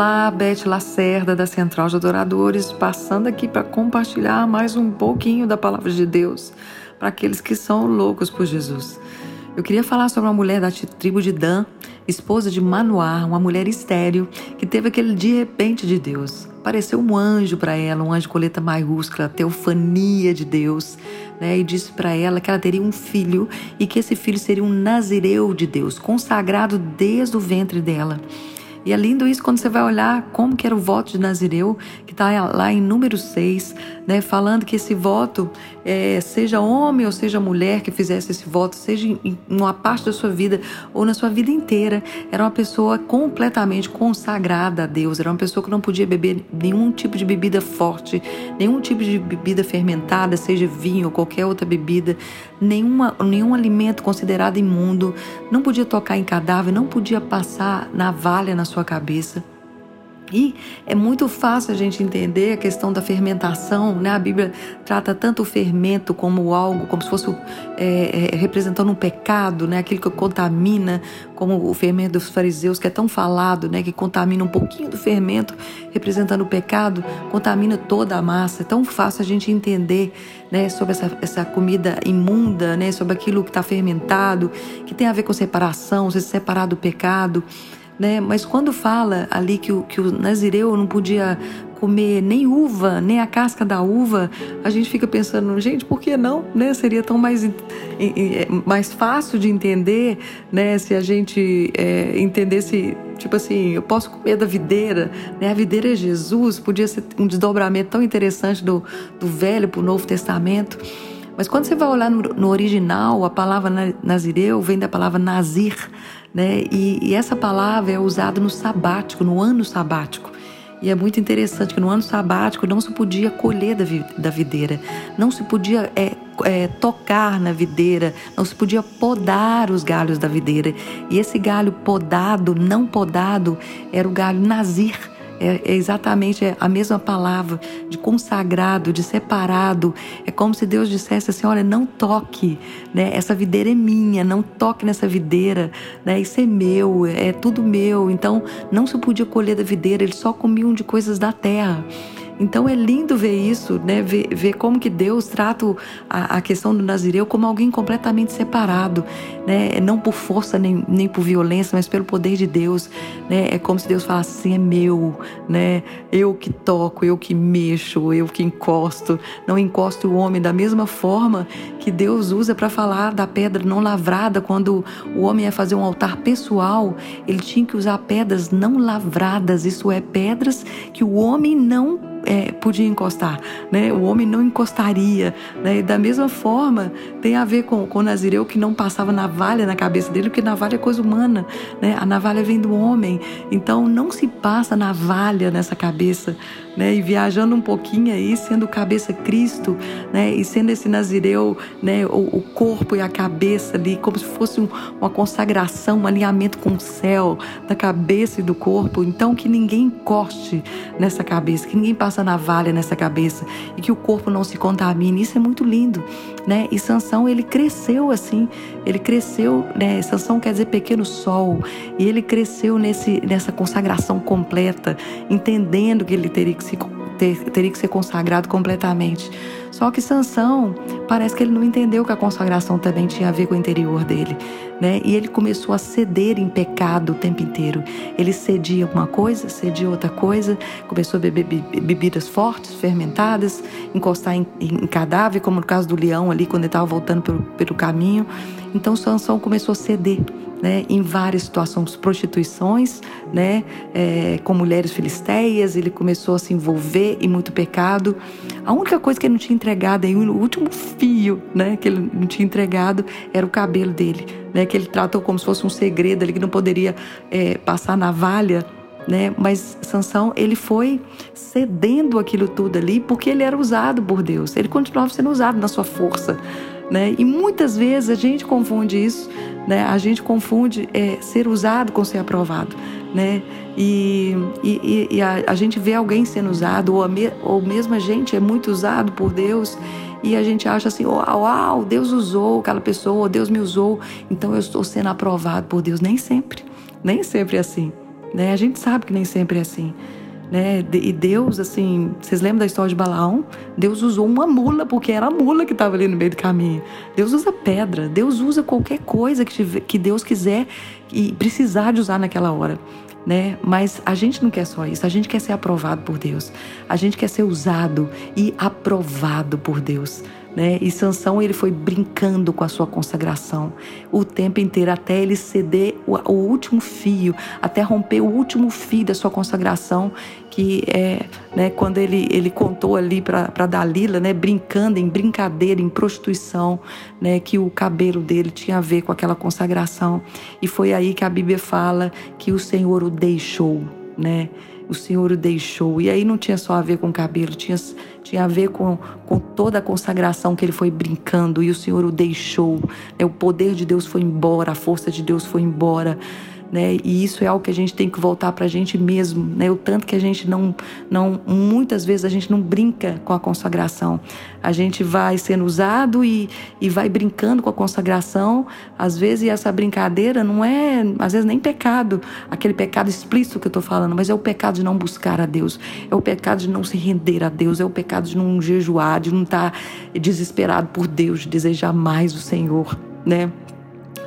Olá, Beth Lacerda da Central de Adoradores, passando aqui para compartilhar mais um pouquinho da palavra de Deus para aqueles que são loucos por Jesus. Eu queria falar sobre uma mulher da tribo de Dan, esposa de Manoá, uma mulher estéril, que teve aquele de repente de Deus. Apareceu um anjo para ela, um anjo com letra maiúscula, teofania de Deus, né? E disse para ela que ela teria um filho e que esse filho seria um nazireu de Deus, consagrado desde o ventre dela. E é lindo isso quando você vai olhar como que era o voto de Nazireu, que está lá em número 6, né, falando que esse voto, é, seja homem ou seja mulher que fizesse esse voto, seja em uma parte da sua vida ou na sua vida inteira, era uma pessoa completamente consagrada a Deus, era uma pessoa que não podia beber nenhum tipo de bebida forte, nenhum tipo de bebida fermentada, seja vinho ou qualquer outra bebida, nenhuma, nenhum alimento considerado imundo, não podia tocar em cadáver, não podia passar navalha na sua cabeça. E é muito fácil a gente entender a questão da fermentação, né? A Bíblia trata tanto o fermento como algo, como se fosse é, é, representando um pecado, né? Aquilo que contamina, como o fermento dos fariseus, que é tão falado, né? Que contamina um pouquinho do fermento, representando o pecado, contamina toda a massa. É tão fácil a gente entender, né? Sobre essa, essa comida imunda, né? Sobre aquilo que está fermentado, que tem a ver com separação, se separar do pecado né? Mas quando fala ali que o, que o nazireu não podia comer nem uva, nem a casca da uva, a gente fica pensando, gente, por que não? Né? Seria tão mais, mais fácil de entender, né? Se a gente é, entendesse, tipo assim, eu posso comer da videira, né? A videira é Jesus, podia ser um desdobramento tão interessante do, do Velho para o Novo Testamento. Mas quando você vai olhar no, no original, a palavra nazireu vem da palavra nazir, né? E, e essa palavra é usada no sabático, no ano sabático. E é muito interessante que no ano sabático não se podia colher da, da videira, não se podia é, é, tocar na videira, não se podia podar os galhos da videira. E esse galho podado, não podado, era o galho nazir é, é exatamente a mesma palavra de consagrado, de separado. É como se Deus dissesse assim: olha, não toque, né? Essa videira é minha, não toque nessa videira, né? Isso é meu, é tudo meu. Então não se podia colher da videira, eles só comiam de coisas da terra. Então é lindo ver isso, né? Ver, ver como que Deus trata a, a, questão do Nazireu como alguém completamente separado, né? Não por força nem, nem por violência, mas pelo poder de Deus, né? É como se Deus falasse assim, é meu, né? Eu que toco, eu que mexo, eu que encosto. Não encosto o homem da mesma forma que Deus usa para falar da pedra não lavrada quando o homem ia fazer um altar pessoal, ele tinha que usar pedras não lavradas, isso é pedras que o homem não é, podia encostar, né? O homem não encostaria, né? E da mesma forma tem a ver com, com o Nazireu que não passava navalha na cabeça dele, porque navalha é coisa humana, né? A navalha vem do homem, então não se passa navalha nessa cabeça, né? E viajando um pouquinho aí, sendo cabeça Cristo, né? E sendo esse Nazireu, né? O, o corpo e a cabeça ali, como se fosse um, uma consagração, um alinhamento com o céu, da cabeça e do corpo. Então que ninguém encoste nessa cabeça, que ninguém passe navalha nessa cabeça e que o corpo não se contamine. Isso é muito lindo, né? E Sansão, ele cresceu assim, ele cresceu, né? Sansão quer dizer pequeno sol, e ele cresceu nesse, nessa consagração completa, entendendo que ele teria que se ter, teria que ser consagrado completamente. Só que Sansão parece que ele não entendeu que a consagração também tinha a ver com o interior dele, né? E ele começou a ceder em pecado o tempo inteiro. Ele cedia uma coisa, cedia outra coisa, começou a beber bebidas fortes, fermentadas, encostar em, em cadáver, como no caso do leão ali quando ele estava voltando pelo, pelo caminho. Então Sansão começou a ceder né, em várias situações, prostituições, né, é, com mulheres filisteias, ele começou a se envolver em muito pecado. A única coisa que ele não tinha entregado, aí, o último fio né, que ele não tinha entregado, era o cabelo dele, né, que ele tratou como se fosse um segredo ali, que não poderia é, passar navalha. Né? Mas Sansão, ele foi cedendo aquilo tudo ali porque ele era usado por Deus. Ele continuava sendo usado na sua força, né? E muitas vezes a gente confunde isso, né? A gente confunde é, ser usado com ser aprovado, né? E, e, e a, a, gente vê alguém sendo usado, ou, a me, ou mesmo a gente é muito usado por Deus, e a gente acha assim: uau, uau, Deus usou aquela pessoa, Deus me usou, então eu estou sendo aprovado por Deus. Nem sempre, nem sempre é assim. Né? A gente sabe que nem sempre é assim. Né? E Deus, assim, vocês lembram da história de Balaão? Deus usou uma mula, porque era a mula que estava ali no meio do caminho. Deus usa pedra, Deus usa qualquer coisa que, tiver, que Deus quiser e precisar de usar naquela hora. Né? Mas a gente não quer só isso, a gente quer ser aprovado por Deus. A gente quer ser usado e aprovado por Deus. Né? E Sansão ele foi brincando com a sua consagração o tempo inteiro até ele ceder o, o último fio, até romper o último fio da sua consagração, que é né, quando ele, ele contou ali para Dalila, né, brincando em brincadeira, em prostituição, né, que o cabelo dele tinha a ver com aquela consagração. E foi aí que a Bíblia fala que o Senhor o deixou, né? O Senhor o deixou. E aí não tinha só a ver com o cabelo, tinha, tinha a ver com, com toda a consagração que ele foi brincando e o Senhor o deixou. É, o poder de Deus foi embora, a força de Deus foi embora né? E isso é algo que a gente tem que voltar para a gente mesmo, né? O tanto que a gente não, não, muitas vezes a gente não brinca com a consagração. A gente vai sendo usado e, e vai brincando com a consagração. Às vezes essa brincadeira não é, às vezes nem pecado, aquele pecado explícito que eu estou falando, mas é o pecado de não buscar a Deus, é o pecado de não se render a Deus, é o pecado de não jejuar, de não estar tá desesperado por Deus, de desejar mais o Senhor, né?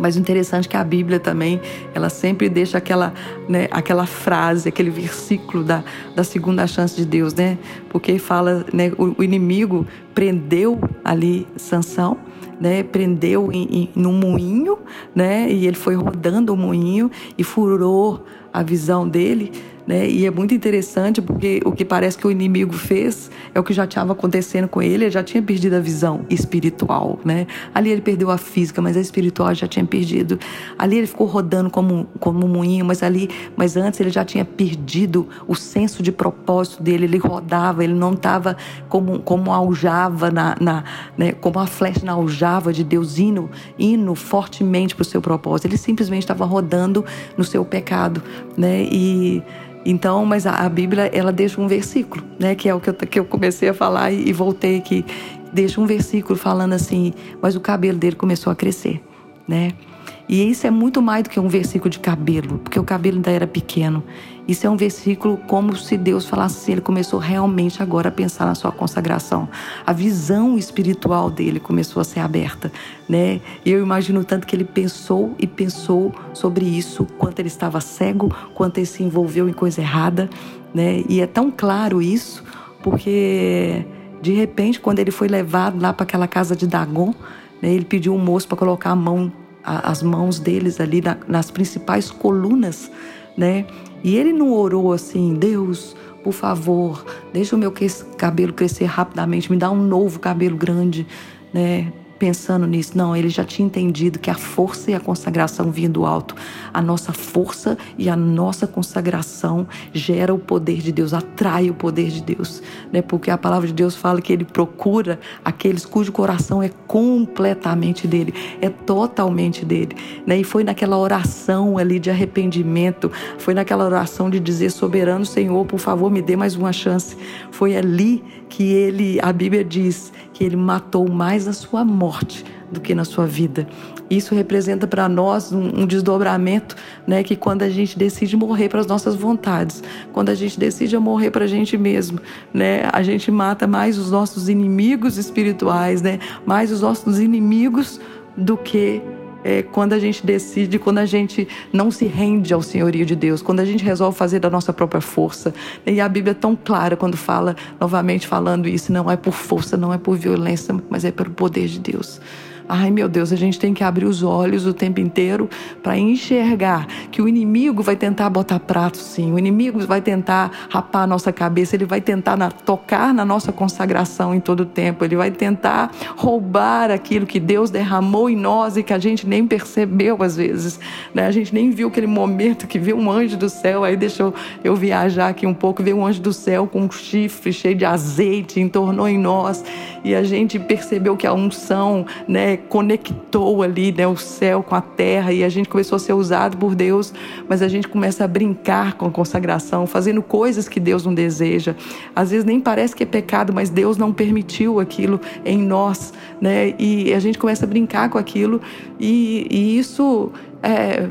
Mas o interessante é que a Bíblia também, ela sempre deixa aquela, né, aquela frase, aquele versículo da, da segunda chance de Deus, né? Porque fala, né, o, o inimigo prendeu ali Sansão, né, prendeu em, em, moinho, né, e ele foi rodando o moinho e furou a visão dele, né? E é muito interessante porque o que parece que o inimigo fez é o que já estava acontecendo com ele, ele já tinha perdido a visão espiritual, né? Ali ele perdeu a física, mas a espiritual já tinha perdido. Ali ele ficou rodando como, como um moinho, mas ali, mas antes ele já tinha perdido o senso de propósito dele, ele rodava, ele não estava como, como aljava na, na né? como a flecha na aljava de Deus indo, indo fortemente para o seu propósito. Ele simplesmente estava rodando no seu pecado, né? E então, mas a, Bíblia, ela deixa um versículo, né? Que é o que eu, que eu comecei a falar e, e voltei aqui. Deixa um versículo falando assim, mas o cabelo dele começou a crescer, né? E isso é muito mais do que um versículo de cabelo, porque o cabelo ainda era pequeno. Isso é um versículo como se Deus falasse assim, ele começou realmente agora a pensar na sua consagração. A visão espiritual dele começou a ser aberta, né? Eu imagino tanto que ele pensou e pensou sobre isso, quanto ele estava cego, quanto ele se envolveu em coisa errada, né? E é tão claro isso, porque de repente, quando ele foi levado lá para aquela casa de Dagon, né, ele pediu um moço para colocar a mão as mãos deles ali na, nas principais colunas, né? E ele não orou assim, Deus, por favor, deixa o meu cabelo crescer rapidamente, me dá um novo cabelo grande, né? Pensando nisso. Não, ele já tinha entendido que a força e a consagração vinham do alto. A nossa força e a nossa consagração gera o poder de Deus, atrai o poder de Deus, né? Porque a palavra de Deus fala que ele procura aqueles cujo coração é completamente dele, é totalmente dele, né? E foi naquela oração ali de arrependimento, foi naquela oração de dizer soberano Senhor, por favor, me dê mais uma chance. Foi ali que ele, a Bíblia diz que ele matou mais a sua morte do que na sua vida. Isso representa para nós um, um, desdobramento, né? Que quando a gente decide morrer para as nossas vontades, quando a gente decide morrer para a gente mesmo, né? A gente mata mais os nossos inimigos espirituais, né? Mais os nossos inimigos do que é, quando a gente decide, quando a gente não se rende ao senhorio de Deus, quando a gente resolve fazer da nossa própria força. E a Bíblia é tão clara quando fala, novamente falando isso, não é por força, não é por violência, mas é pelo poder de Deus. Ai meu Deus, a gente tem que abrir os olhos o tempo inteiro para enxergar que o inimigo vai tentar botar prato, sim. O inimigo vai tentar rapar a nossa cabeça, ele vai tentar na, tocar na nossa consagração em todo o tempo, ele vai tentar roubar aquilo que Deus derramou em nós e que a gente nem percebeu às vezes. Né? A gente nem viu aquele momento que veio um anjo do céu, aí deixou eu viajar aqui um pouco, veio um anjo do céu com um chifre cheio de azeite, entornou em nós e a gente percebeu que a unção, né, conectou ali né, o céu com a terra e a gente começou a ser usado por Deus, mas a gente começa a brincar com a consagração, fazendo coisas que Deus não deseja. Às vezes nem parece que é pecado, mas Deus não permitiu aquilo em nós, né? E a gente começa a brincar com aquilo e, e isso é,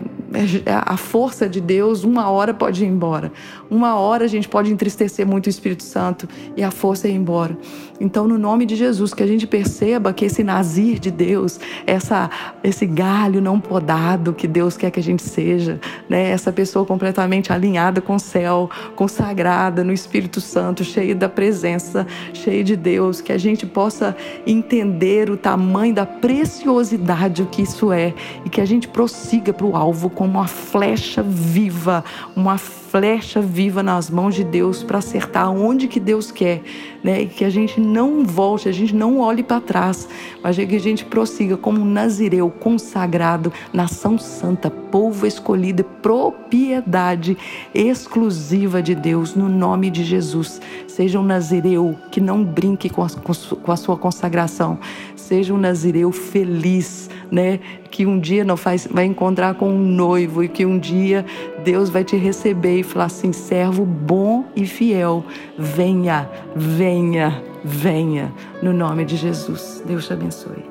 a força de Deus, uma hora pode ir embora. Uma hora a gente pode entristecer muito o Espírito Santo e a força ir embora. Então, no nome de Jesus, que a gente perceba que esse nazir de Deus, essa, esse galho não podado que Deus quer que a gente seja, né? essa pessoa completamente alinhada com o céu, consagrada no Espírito Santo, cheia da presença, cheia de Deus, que a gente possa entender o tamanho da preciosidade que isso é e que a gente prossiga para o alvo como uma flecha viva, uma flecha viva nas mãos de Deus para acertar onde que Deus quer, né? E que a gente não volte, a gente não olhe para trás, mas que a gente prossiga como um nazireu consagrado, nação santa, povo escolhido, propriedade exclusiva de Deus, no nome de Jesus. Seja um nazireu que não brinque com a, com a sua consagração, seja um nazireu feliz, né? Que um dia não faz, vai encontrar com um noivo e que um dia Deus vai te receber e falar assim: servo bom e fiel, venha, venha, venha, no nome de Jesus. Deus te abençoe.